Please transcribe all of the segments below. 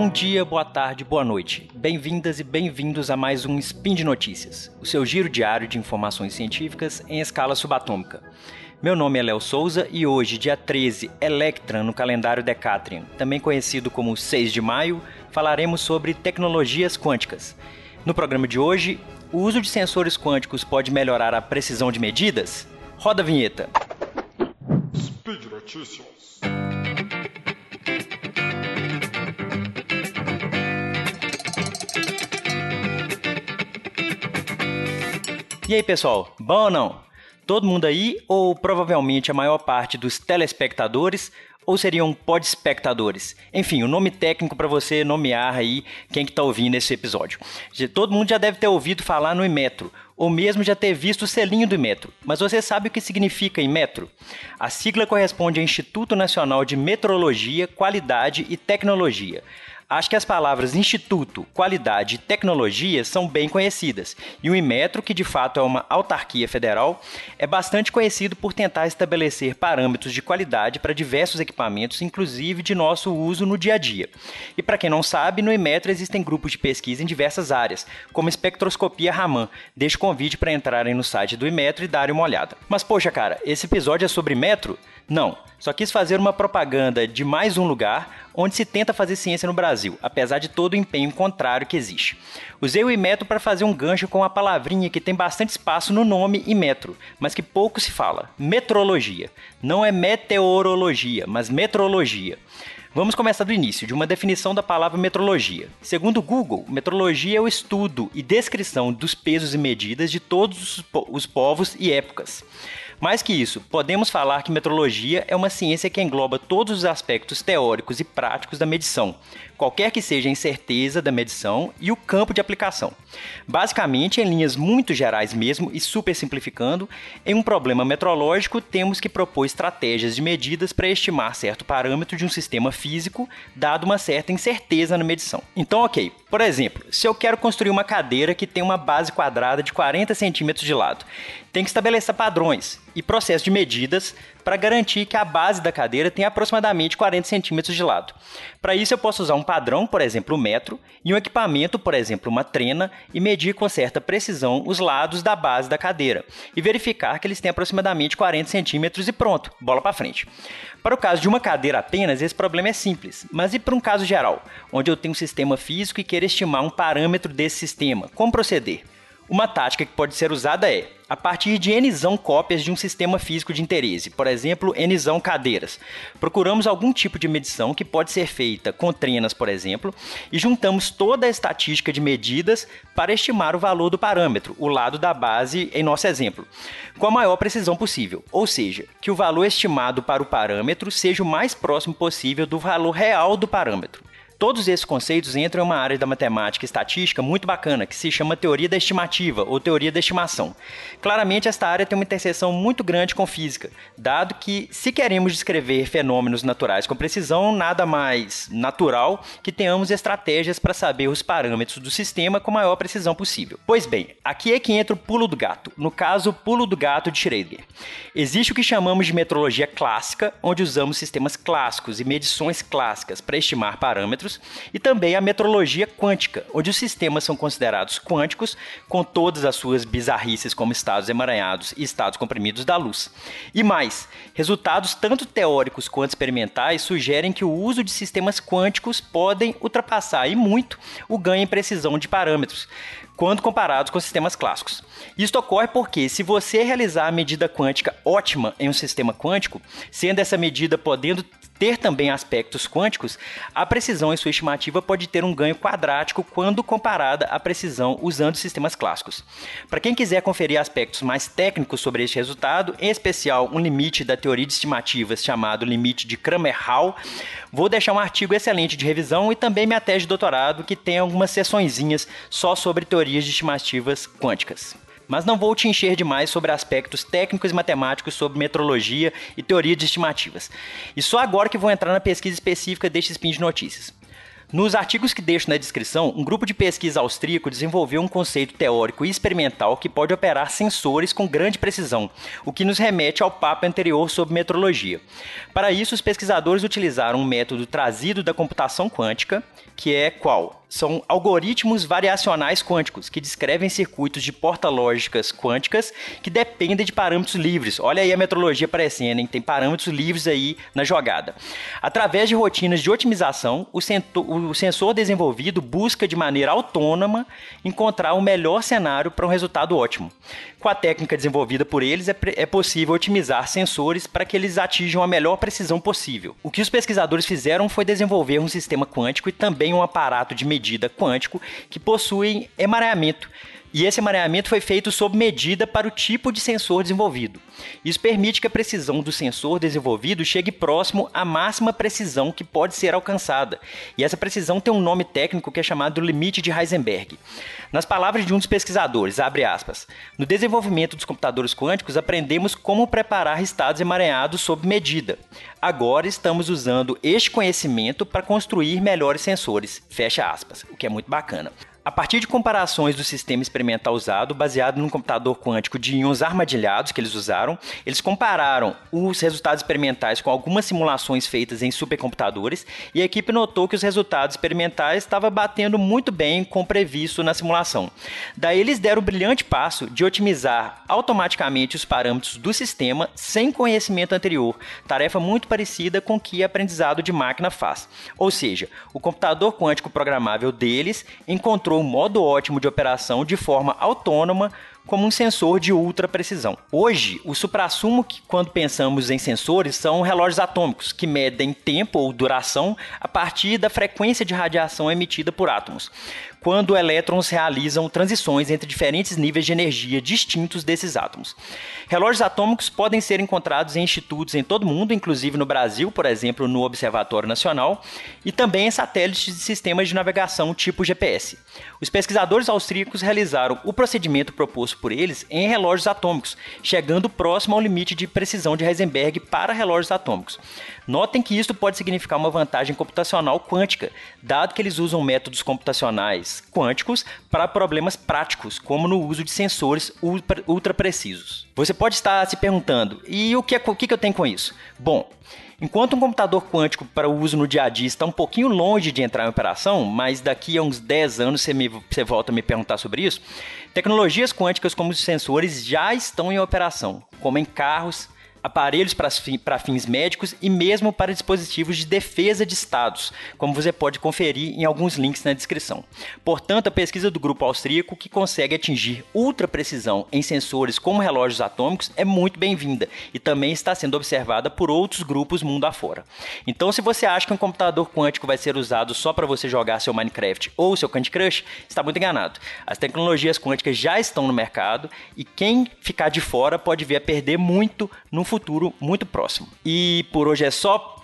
Bom dia, boa tarde, boa noite. Bem-vindas e bem-vindos a mais um Spin de Notícias, o seu giro diário de informações científicas em escala subatômica. Meu nome é Léo Souza e hoje, dia 13, Electran no calendário Decatrian, também conhecido como 6 de maio, falaremos sobre tecnologias quânticas. No programa de hoje, o uso de sensores quânticos pode melhorar a precisão de medidas? Roda a vinheta. Speed Notícias. E aí, pessoal, bom ou não? Todo mundo aí, ou provavelmente a maior parte dos telespectadores, ou seriam podespectadores? Enfim, o nome técnico para você nomear aí quem que tá ouvindo esse episódio. Todo mundo já deve ter ouvido falar no Imetro, ou mesmo já ter visto o selinho do Imetro. Mas você sabe o que significa Imetro? A sigla corresponde ao Instituto Nacional de Metrologia, Qualidade e Tecnologia. Acho que as palavras instituto, qualidade e tecnologia são bem conhecidas, e o Inmetro, que de fato é uma autarquia federal, é bastante conhecido por tentar estabelecer parâmetros de qualidade para diversos equipamentos, inclusive de nosso uso no dia a dia. E para quem não sabe, no Inmetro existem grupos de pesquisa em diversas áreas, como espectroscopia Raman. Deixo convite para entrarem no site do Inmetro e darem uma olhada. Mas poxa, cara, esse episódio é sobre metro? Não, só quis fazer uma propaganda de mais um lugar onde se tenta fazer ciência no Brasil, apesar de todo o empenho contrário que existe. Usei o Imetro para fazer um gancho com uma palavrinha que tem bastante espaço no nome Imetro, mas que pouco se fala: metrologia. Não é meteorologia, mas metrologia. Vamos começar do início, de uma definição da palavra metrologia. Segundo o Google, metrologia é o estudo e descrição dos pesos e medidas de todos os povos e épocas. Mais que isso, podemos falar que metrologia é uma ciência que engloba todos os aspectos teóricos e práticos da medição, qualquer que seja a incerteza da medição e o campo de aplicação. Basicamente, em linhas muito gerais mesmo e super simplificando, em um problema metrológico temos que propor estratégias de medidas para estimar certo parâmetro de um sistema físico, dado uma certa incerteza na medição. Então, ok, por exemplo, se eu quero construir uma cadeira que tem uma base quadrada de 40 centímetros de lado, tem que estabelecer padrões e processo de medidas para garantir que a base da cadeira tenha aproximadamente 40 centímetros de lado. Para isso, eu posso usar um padrão, por exemplo, o metro, e um equipamento, por exemplo, uma trena, e medir com certa precisão os lados da base da cadeira e verificar que eles têm aproximadamente 40 centímetros e pronto, bola para frente. Para o caso de uma cadeira apenas, esse problema é simples, mas e para um caso geral, onde eu tenho um sistema físico e quero estimar um parâmetro desse sistema, como proceder? Uma tática que pode ser usada é, a partir de Nzão cópias de um sistema físico de interesse, por exemplo, Nzão cadeiras. Procuramos algum tipo de medição que pode ser feita com trenas, por exemplo, e juntamos toda a estatística de medidas para estimar o valor do parâmetro, o lado da base em nosso exemplo, com a maior precisão possível, ou seja, que o valor estimado para o parâmetro seja o mais próximo possível do valor real do parâmetro. Todos esses conceitos entram em uma área da matemática e estatística muito bacana, que se chama teoria da estimativa ou teoria da estimação. Claramente, esta área tem uma interseção muito grande com física, dado que, se queremos descrever fenômenos naturais com precisão, nada mais natural que tenhamos estratégias para saber os parâmetros do sistema com a maior precisão possível. Pois bem, aqui é que entra o pulo do gato, no caso, o pulo do gato de Schrödinger. Existe o que chamamos de metrologia clássica, onde usamos sistemas clássicos e medições clássicas para estimar parâmetros e também a metrologia quântica, onde os sistemas são considerados quânticos, com todas as suas bizarrices como estados emaranhados e estados comprimidos da luz. E mais, resultados tanto teóricos quanto experimentais sugerem que o uso de sistemas quânticos podem ultrapassar e muito o ganho em precisão de parâmetros, quando comparados com sistemas clássicos. Isto ocorre porque, se você realizar a medida quântica ótima em um sistema quântico, sendo essa medida podendo ter também aspectos quânticos, a precisão em sua estimativa pode ter um ganho quadrático quando comparada à precisão usando sistemas clássicos. Para quem quiser conferir aspectos mais técnicos sobre este resultado, em especial um limite da teoria de estimativas chamado limite de Kramer-Hall, vou deixar um artigo excelente de revisão e também minha tese de doutorado que tem algumas sessõezinhas só sobre teorias de estimativas quânticas mas não vou te encher demais sobre aspectos técnicos e matemáticos sobre metrologia e teoria de estimativas. E só agora que vou entrar na pesquisa específica deste spin de notícias. Nos artigos que deixo na descrição, um grupo de pesquisa austríaco desenvolveu um conceito teórico e experimental que pode operar sensores com grande precisão, o que nos remete ao papo anterior sobre metrologia. Para isso, os pesquisadores utilizaram um método trazido da computação quântica, que é qual? São algoritmos variacionais quânticos que descrevem circuitos de porta-lógicas quânticas que dependem de parâmetros livres. Olha aí a metrologia aparecendo, hein? tem parâmetros livres aí na jogada. Através de rotinas de otimização, o, o sensor desenvolvido busca de maneira autônoma encontrar o melhor cenário para um resultado ótimo. Com a técnica desenvolvida por eles, é, é possível otimizar sensores para que eles atinjam a melhor precisão possível. O que os pesquisadores fizeram foi desenvolver um sistema quântico e também um aparato de medida quântico que possuem emaranhamento e esse emaranhamento foi feito sob medida para o tipo de sensor desenvolvido. Isso permite que a precisão do sensor desenvolvido chegue próximo à máxima precisão que pode ser alcançada. E essa precisão tem um nome técnico que é chamado limite de Heisenberg. Nas palavras de um dos pesquisadores, abre aspas, no desenvolvimento dos computadores quânticos aprendemos como preparar estados emaranhados sob medida. Agora estamos usando este conhecimento para construir melhores sensores. Fecha aspas, o que é muito bacana. A partir de comparações do sistema experimental usado, baseado num computador quântico de íons armadilhados que eles usaram, eles compararam os resultados experimentais com algumas simulações feitas em supercomputadores e a equipe notou que os resultados experimentais estavam batendo muito bem com o previsto na simulação. Daí eles deram o brilhante passo de otimizar automaticamente os parâmetros do sistema sem conhecimento anterior, tarefa muito parecida com o que aprendizado de máquina faz. Ou seja, o computador quântico programável deles encontrou encontrou um modo ótimo de operação de forma autônoma como um sensor de ultra precisão. Hoje, o suprassumo que quando pensamos em sensores são relógios atômicos que medem tempo ou duração a partir da frequência de radiação emitida por átomos quando elétrons realizam transições entre diferentes níveis de energia distintos desses átomos. Relógios atômicos podem ser encontrados em institutos em todo o mundo, inclusive no Brasil, por exemplo, no Observatório Nacional, e também em satélites de sistemas de navegação tipo GPS. Os pesquisadores austríacos realizaram o procedimento proposto por eles em relógios atômicos, chegando próximo ao limite de precisão de Heisenberg para relógios atômicos. Notem que isso pode significar uma vantagem computacional quântica, dado que eles usam métodos computacionais quânticos para problemas práticos, como no uso de sensores ultra precisos. Você pode estar se perguntando, e o que, é, o que eu tenho com isso? Bom, Enquanto um computador quântico para o uso no dia a dia está um pouquinho longe de entrar em operação, mas daqui a uns 10 anos você, me, você volta a me perguntar sobre isso, tecnologias quânticas como os sensores já estão em operação, como em carros, aparelhos para fins médicos e mesmo para dispositivos de defesa de estados, como você pode conferir em alguns links na descrição. Portanto, a pesquisa do grupo austríaco que consegue atingir ultra precisão em sensores como relógios atômicos é muito bem-vinda e também está sendo observada por outros grupos mundo afora. Então, se você acha que um computador quântico vai ser usado só para você jogar seu Minecraft ou seu Candy Crush, está muito enganado. As tecnologias quânticas já estão no mercado e quem ficar de fora pode vir a perder muito no futuro muito próximo. E por hoje é só.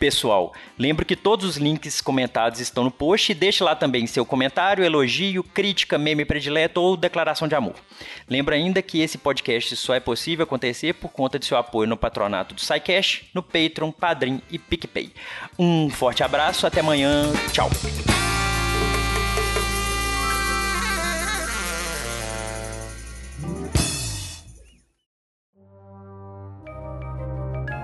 pessoal, lembro que todos os links comentados estão no post e deixe lá também seu comentário, elogio, crítica, meme predileto ou declaração de amor. Lembro ainda que esse podcast só é possível acontecer por conta de seu apoio no patronato do SciCash, no Patreon, Padrim e PicPay. Um forte abraço, até amanhã, tchau!